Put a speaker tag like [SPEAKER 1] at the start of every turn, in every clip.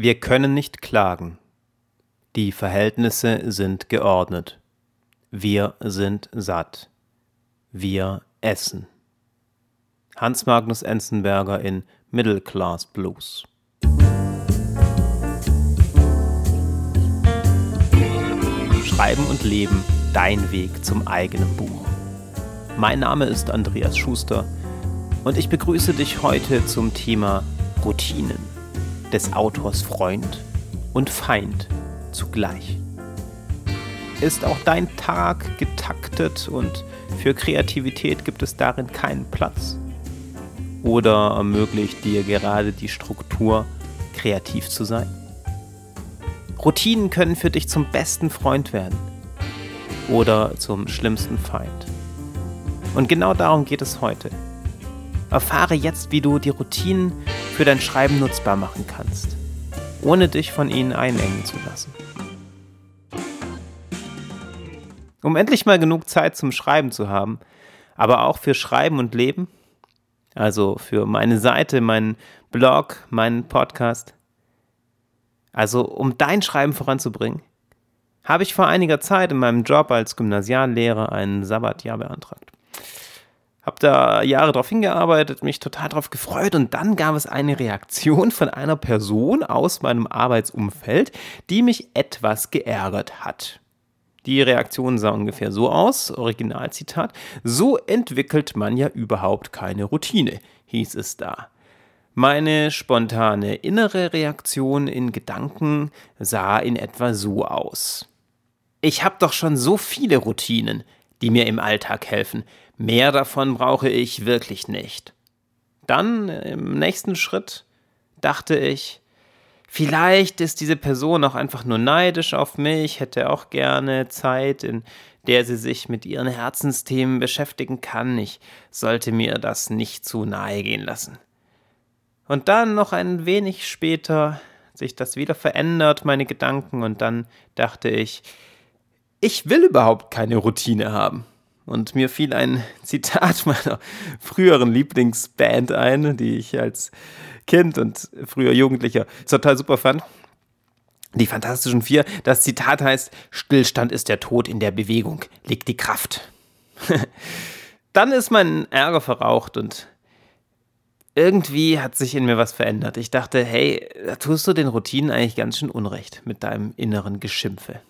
[SPEAKER 1] Wir können nicht klagen. Die Verhältnisse sind geordnet. Wir sind satt. Wir essen. Hans Magnus Enzenberger in Middle Class Blues. Schreiben und Leben, dein Weg zum eigenen Buch. Mein Name ist Andreas Schuster und ich begrüße dich heute zum Thema Routinen des Autors Freund und Feind zugleich. Ist auch dein Tag getaktet und für Kreativität gibt es darin keinen Platz? Oder ermöglicht dir gerade die Struktur, kreativ zu sein? Routinen können für dich zum besten Freund werden oder zum schlimmsten Feind. Und genau darum geht es heute. Erfahre jetzt, wie du die Routinen für dein Schreiben nutzbar machen kannst, ohne dich von ihnen einengen zu lassen. Um endlich mal genug Zeit zum Schreiben zu haben, aber auch für Schreiben und Leben, also für meine Seite, meinen Blog, meinen Podcast, also um dein Schreiben voranzubringen, habe ich vor einiger Zeit in meinem Job als Gymnasiallehrer ein Sabbatjahr beantragt. Hab da Jahre drauf hingearbeitet, mich total drauf gefreut und dann gab es eine Reaktion von einer Person aus meinem Arbeitsumfeld, die mich etwas geärgert hat. Die Reaktion sah ungefähr so aus, Originalzitat, so entwickelt man ja überhaupt keine Routine, hieß es da. Meine spontane innere Reaktion in Gedanken sah in etwa so aus. Ich habe doch schon so viele Routinen, die mir im Alltag helfen. Mehr davon brauche ich wirklich nicht. Dann im nächsten Schritt dachte ich, vielleicht ist diese Person auch einfach nur neidisch auf mich, hätte auch gerne Zeit, in der sie sich mit ihren Herzensthemen beschäftigen kann. Ich sollte mir das nicht zu nahe gehen lassen. Und dann noch ein wenig später sich das wieder verändert, meine Gedanken, und dann dachte ich, ich will überhaupt keine Routine haben. Und mir fiel ein Zitat meiner früheren Lieblingsband ein, die ich als Kind und früher Jugendlicher total super fand. Die Fantastischen Vier. Das Zitat heißt: Stillstand ist der Tod in der Bewegung, liegt die Kraft. Dann ist mein Ärger verraucht und irgendwie hat sich in mir was verändert. Ich dachte, hey, da tust du den Routinen eigentlich ganz schön Unrecht mit deinem inneren Geschimpfe.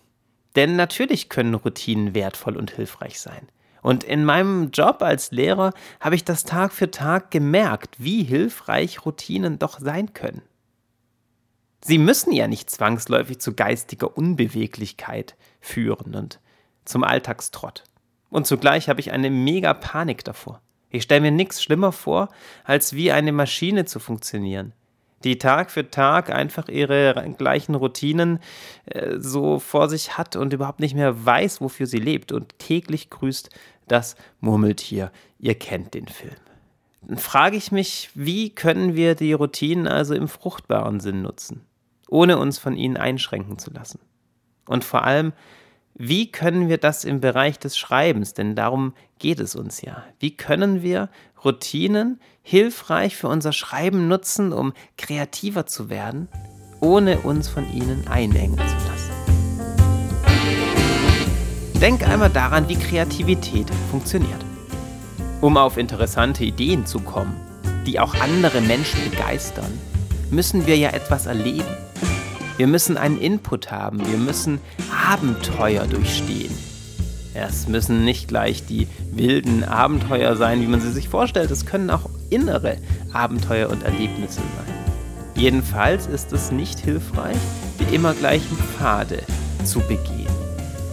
[SPEAKER 1] Denn natürlich können Routinen wertvoll und hilfreich sein. Und in meinem Job als Lehrer habe ich das Tag für Tag gemerkt, wie hilfreich Routinen doch sein können. Sie müssen ja nicht zwangsläufig zu geistiger Unbeweglichkeit führen und zum Alltagstrott. Und zugleich habe ich eine mega Panik davor. Ich stelle mir nichts schlimmer vor, als wie eine Maschine zu funktionieren, die Tag für Tag einfach ihre gleichen Routinen äh, so vor sich hat und überhaupt nicht mehr weiß, wofür sie lebt und täglich grüßt das Murmeltier. Ihr kennt den Film. Dann frage ich mich, wie können wir die Routinen also im fruchtbaren Sinn nutzen, ohne uns von ihnen einschränken zu lassen? Und vor allem, wie können wir das im Bereich des Schreibens, denn darum geht es uns ja, wie können wir Routinen hilfreich für unser Schreiben nutzen, um kreativer zu werden, ohne uns von ihnen einengen zu lassen? Denk einmal daran, wie Kreativität funktioniert. Um auf interessante Ideen zu kommen, die auch andere Menschen begeistern, müssen wir ja etwas erleben wir müssen einen Input haben. Wir müssen Abenteuer durchstehen. Es müssen nicht gleich die wilden Abenteuer sein, wie man sie sich vorstellt. Es können auch innere Abenteuer und Erlebnisse sein. Jedenfalls ist es nicht hilfreich, die immer gleichen Pfade zu begehen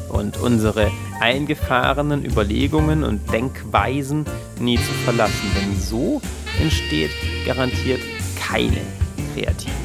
[SPEAKER 1] und unsere eingefahrenen Überlegungen und Denkweisen nie zu verlassen, denn so entsteht garantiert keine Kreativität.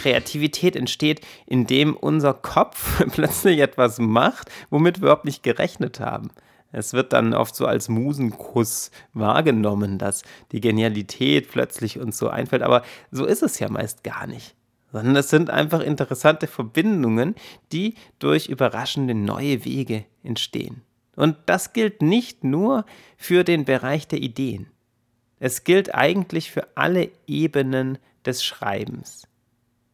[SPEAKER 1] Kreativität entsteht, indem unser Kopf plötzlich etwas macht, womit wir überhaupt nicht gerechnet haben. Es wird dann oft so als Musenkuss wahrgenommen, dass die Genialität plötzlich uns so einfällt, aber so ist es ja meist gar nicht. Sondern es sind einfach interessante Verbindungen, die durch überraschende neue Wege entstehen. Und das gilt nicht nur für den Bereich der Ideen. Es gilt eigentlich für alle Ebenen des Schreibens.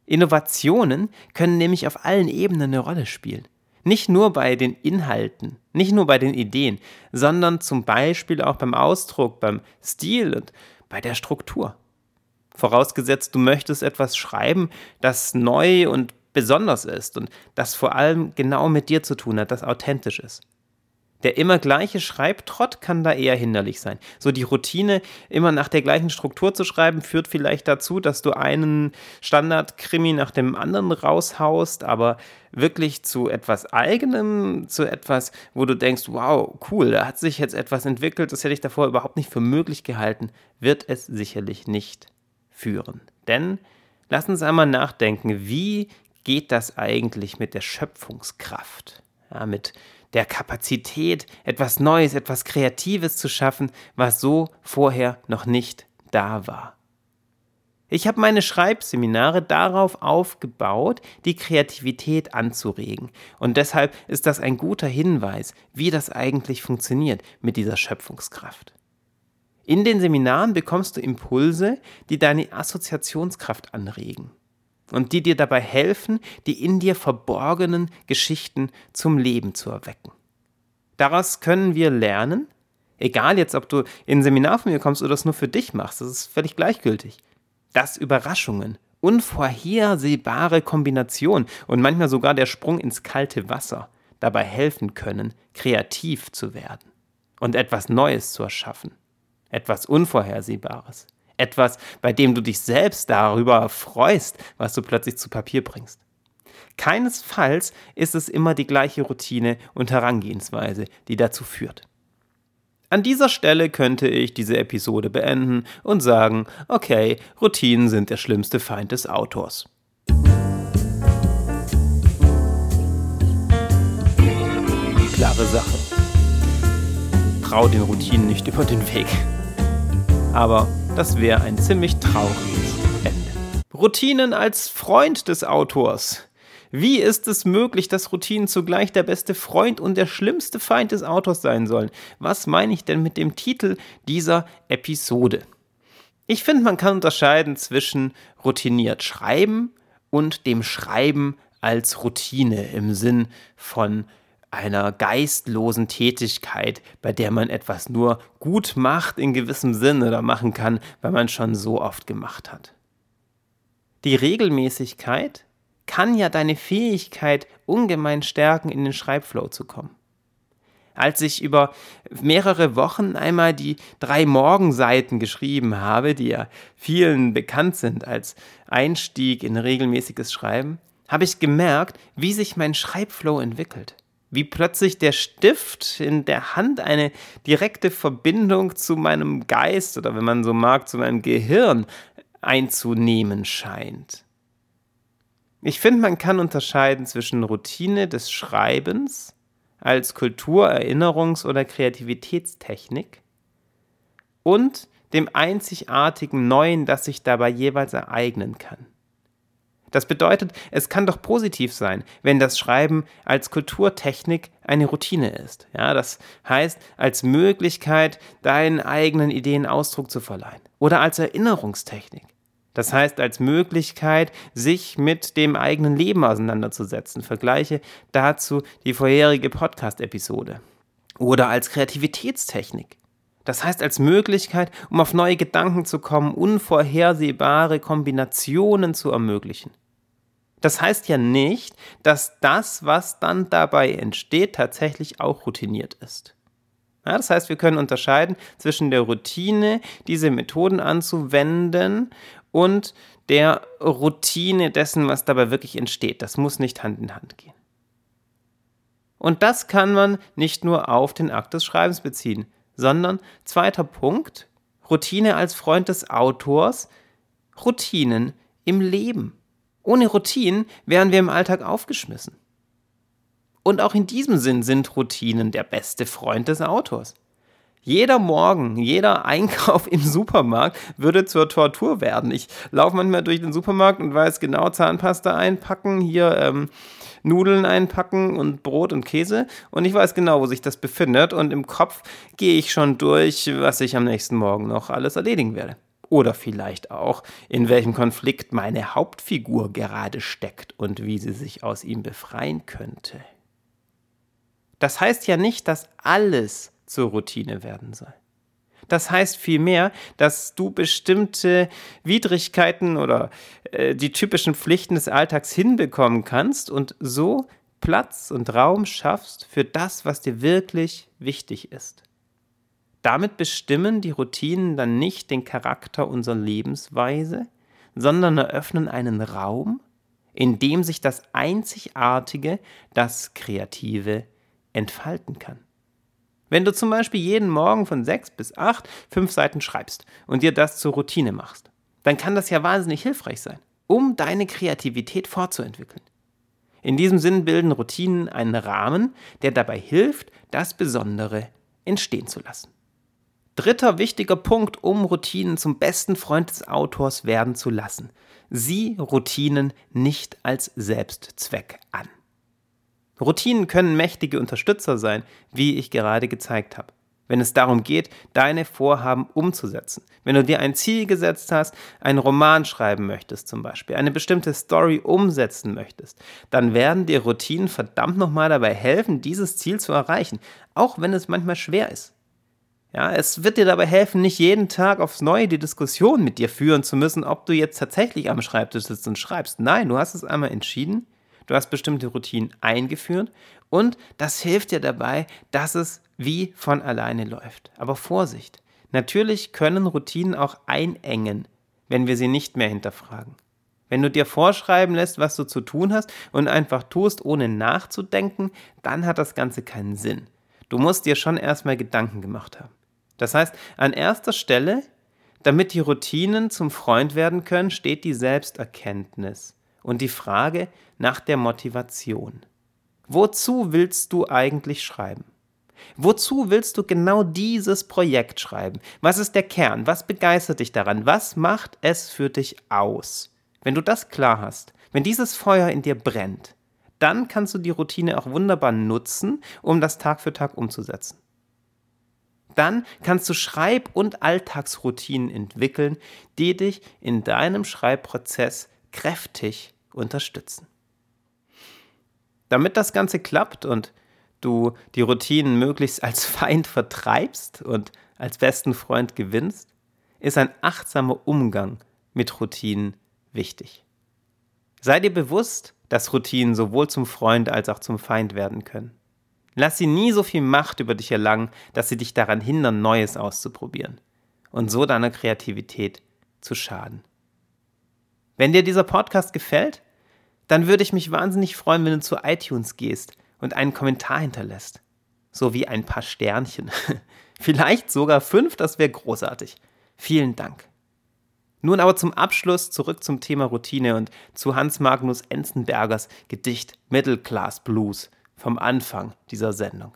[SPEAKER 1] Innovationen können nämlich auf allen Ebenen eine Rolle spielen. Nicht nur bei den Inhalten, nicht nur bei den Ideen, sondern zum Beispiel auch beim Ausdruck, beim Stil und bei der Struktur. Vorausgesetzt, du möchtest etwas schreiben, das neu und besonders ist und das vor allem genau mit dir zu tun hat, das authentisch ist. Der immer gleiche Schreibtrott kann da eher hinderlich sein. So die Routine, immer nach der gleichen Struktur zu schreiben, führt vielleicht dazu, dass du einen Standardkrimi nach dem anderen raushaust, aber wirklich zu etwas Eigenem, zu etwas, wo du denkst, wow, cool, da hat sich jetzt etwas entwickelt, das hätte ich davor überhaupt nicht für möglich gehalten, wird es sicherlich nicht führen. Denn lass uns einmal nachdenken, wie geht das eigentlich mit der Schöpfungskraft? Ja, mit der Kapazität, etwas Neues, etwas Kreatives zu schaffen, was so vorher noch nicht da war. Ich habe meine Schreibseminare darauf aufgebaut, die Kreativität anzuregen. Und deshalb ist das ein guter Hinweis, wie das eigentlich funktioniert mit dieser Schöpfungskraft. In den Seminaren bekommst du Impulse, die deine Assoziationskraft anregen und die dir dabei helfen, die in dir verborgenen Geschichten zum Leben zu erwecken. Daraus können wir lernen, egal jetzt, ob du in ein Seminar von mir kommst oder es nur für dich machst, das ist völlig gleichgültig, dass Überraschungen, unvorhersehbare Kombinationen und manchmal sogar der Sprung ins kalte Wasser dabei helfen können, kreativ zu werden und etwas Neues zu erschaffen, etwas Unvorhersehbares. Etwas, bei dem du dich selbst darüber freust, was du plötzlich zu Papier bringst. Keinesfalls ist es immer die gleiche Routine und Herangehensweise, die dazu führt. An dieser Stelle könnte ich diese Episode beenden und sagen, okay, Routinen sind der schlimmste Feind des Autors. Klare Sache. Trau den Routinen nicht über den Weg. Aber das wäre ein ziemlich trauriges Ende. Routinen als Freund des Autors. Wie ist es möglich, dass Routinen zugleich der beste Freund und der schlimmste Feind des Autors sein sollen? Was meine ich denn mit dem Titel dieser Episode? Ich finde, man kann unterscheiden zwischen routiniert schreiben und dem Schreiben als Routine im Sinn von einer geistlosen Tätigkeit, bei der man etwas nur gut macht in gewissem Sinne oder machen kann, weil man schon so oft gemacht hat. Die Regelmäßigkeit kann ja deine Fähigkeit ungemein stärken, in den Schreibflow zu kommen. Als ich über mehrere Wochen einmal die drei Morgenseiten geschrieben habe, die ja vielen bekannt sind als Einstieg in regelmäßiges Schreiben, habe ich gemerkt, wie sich mein Schreibflow entwickelt wie plötzlich der Stift in der Hand eine direkte Verbindung zu meinem Geist oder wenn man so mag, zu meinem Gehirn einzunehmen scheint. Ich finde, man kann unterscheiden zwischen Routine des Schreibens als Kultur-, Erinnerungs- oder Kreativitätstechnik und dem einzigartigen Neuen, das sich dabei jeweils ereignen kann. Das bedeutet, es kann doch positiv sein, wenn das Schreiben als Kulturtechnik eine Routine ist. Ja, das heißt, als Möglichkeit, deinen eigenen Ideen Ausdruck zu verleihen. Oder als Erinnerungstechnik. Das heißt, als Möglichkeit, sich mit dem eigenen Leben auseinanderzusetzen. Vergleiche dazu die vorherige Podcast-Episode. Oder als Kreativitätstechnik. Das heißt, als Möglichkeit, um auf neue Gedanken zu kommen, unvorhersehbare Kombinationen zu ermöglichen. Das heißt ja nicht, dass das, was dann dabei entsteht, tatsächlich auch routiniert ist. Ja, das heißt, wir können unterscheiden zwischen der Routine, diese Methoden anzuwenden, und der Routine dessen, was dabei wirklich entsteht. Das muss nicht Hand in Hand gehen. Und das kann man nicht nur auf den Akt des Schreibens beziehen sondern zweiter Punkt, Routine als Freund des Autors, Routinen im Leben. Ohne Routinen wären wir im Alltag aufgeschmissen. Und auch in diesem Sinn sind Routinen der beste Freund des Autors. Jeder Morgen, jeder Einkauf im Supermarkt würde zur Tortur werden. Ich laufe manchmal durch den Supermarkt und weiß genau, Zahnpasta einpacken, hier ähm, Nudeln einpacken und Brot und Käse. Und ich weiß genau, wo sich das befindet. Und im Kopf gehe ich schon durch, was ich am nächsten Morgen noch alles erledigen werde. Oder vielleicht auch, in welchem Konflikt meine Hauptfigur gerade steckt und wie sie sich aus ihm befreien könnte. Das heißt ja nicht, dass alles zur Routine werden soll. Das heißt vielmehr, dass du bestimmte Widrigkeiten oder äh, die typischen Pflichten des Alltags hinbekommen kannst und so Platz und Raum schaffst für das, was dir wirklich wichtig ist. Damit bestimmen die Routinen dann nicht den Charakter unserer Lebensweise, sondern eröffnen einen Raum, in dem sich das Einzigartige, das Kreative entfalten kann. Wenn du zum Beispiel jeden Morgen von sechs bis acht fünf Seiten schreibst und dir das zur Routine machst, dann kann das ja wahnsinnig hilfreich sein, um deine Kreativität fortzuentwickeln. In diesem Sinn bilden Routinen einen Rahmen, der dabei hilft, das Besondere entstehen zu lassen. Dritter wichtiger Punkt, um Routinen zum besten Freund des Autors werden zu lassen. Sieh Routinen nicht als Selbstzweck an. Routinen können mächtige Unterstützer sein, wie ich gerade gezeigt habe. Wenn es darum geht, deine Vorhaben umzusetzen. Wenn du dir ein Ziel gesetzt hast, einen Roman schreiben möchtest zum Beispiel, eine bestimmte Story umsetzen möchtest, dann werden dir Routinen verdammt nochmal dabei helfen, dieses Ziel zu erreichen, auch wenn es manchmal schwer ist. Ja, es wird dir dabei helfen, nicht jeden Tag aufs Neue die Diskussion mit dir führen zu müssen, ob du jetzt tatsächlich am Schreibtisch sitzt und schreibst. Nein, du hast es einmal entschieden, du hast bestimmte Routinen eingeführt und das hilft dir dabei, dass es wie von alleine läuft. Aber Vorsicht, natürlich können Routinen auch einengen, wenn wir sie nicht mehr hinterfragen. Wenn du dir vorschreiben lässt, was du zu tun hast und einfach tust, ohne nachzudenken, dann hat das Ganze keinen Sinn. Du musst dir schon erstmal Gedanken gemacht haben. Das heißt, an erster Stelle, damit die Routinen zum Freund werden können, steht die Selbsterkenntnis und die Frage nach der Motivation. Wozu willst du eigentlich schreiben? Wozu willst du genau dieses Projekt schreiben? Was ist der Kern? Was begeistert dich daran? Was macht es für dich aus? Wenn du das klar hast, wenn dieses Feuer in dir brennt, dann kannst du die Routine auch wunderbar nutzen, um das Tag für Tag umzusetzen dann kannst du Schreib- und Alltagsroutinen entwickeln, die dich in deinem Schreibprozess kräftig unterstützen. Damit das Ganze klappt und du die Routinen möglichst als Feind vertreibst und als besten Freund gewinnst, ist ein achtsamer Umgang mit Routinen wichtig. Sei dir bewusst, dass Routinen sowohl zum Freund als auch zum Feind werden können. Lass sie nie so viel Macht über dich erlangen, dass sie dich daran hindern, Neues auszuprobieren und so deiner Kreativität zu schaden. Wenn dir dieser Podcast gefällt, dann würde ich mich wahnsinnig freuen, wenn du zu iTunes gehst und einen Kommentar hinterlässt. So wie ein paar Sternchen. Vielleicht sogar fünf, das wäre großartig. Vielen Dank. Nun aber zum Abschluss zurück zum Thema Routine und zu Hans Magnus Enzenbergers Gedicht Middle Class Blues vom Anfang dieser Sendung.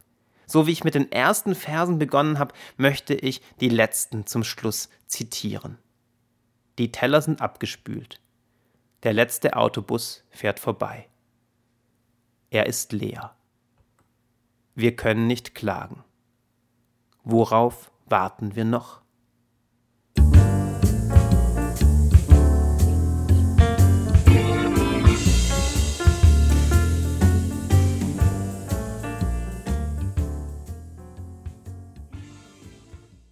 [SPEAKER 1] So wie ich mit den ersten Versen begonnen habe, möchte ich die letzten zum Schluss zitieren. Die Teller sind abgespült. Der letzte Autobus fährt vorbei. Er ist leer. Wir können nicht klagen. Worauf warten wir noch?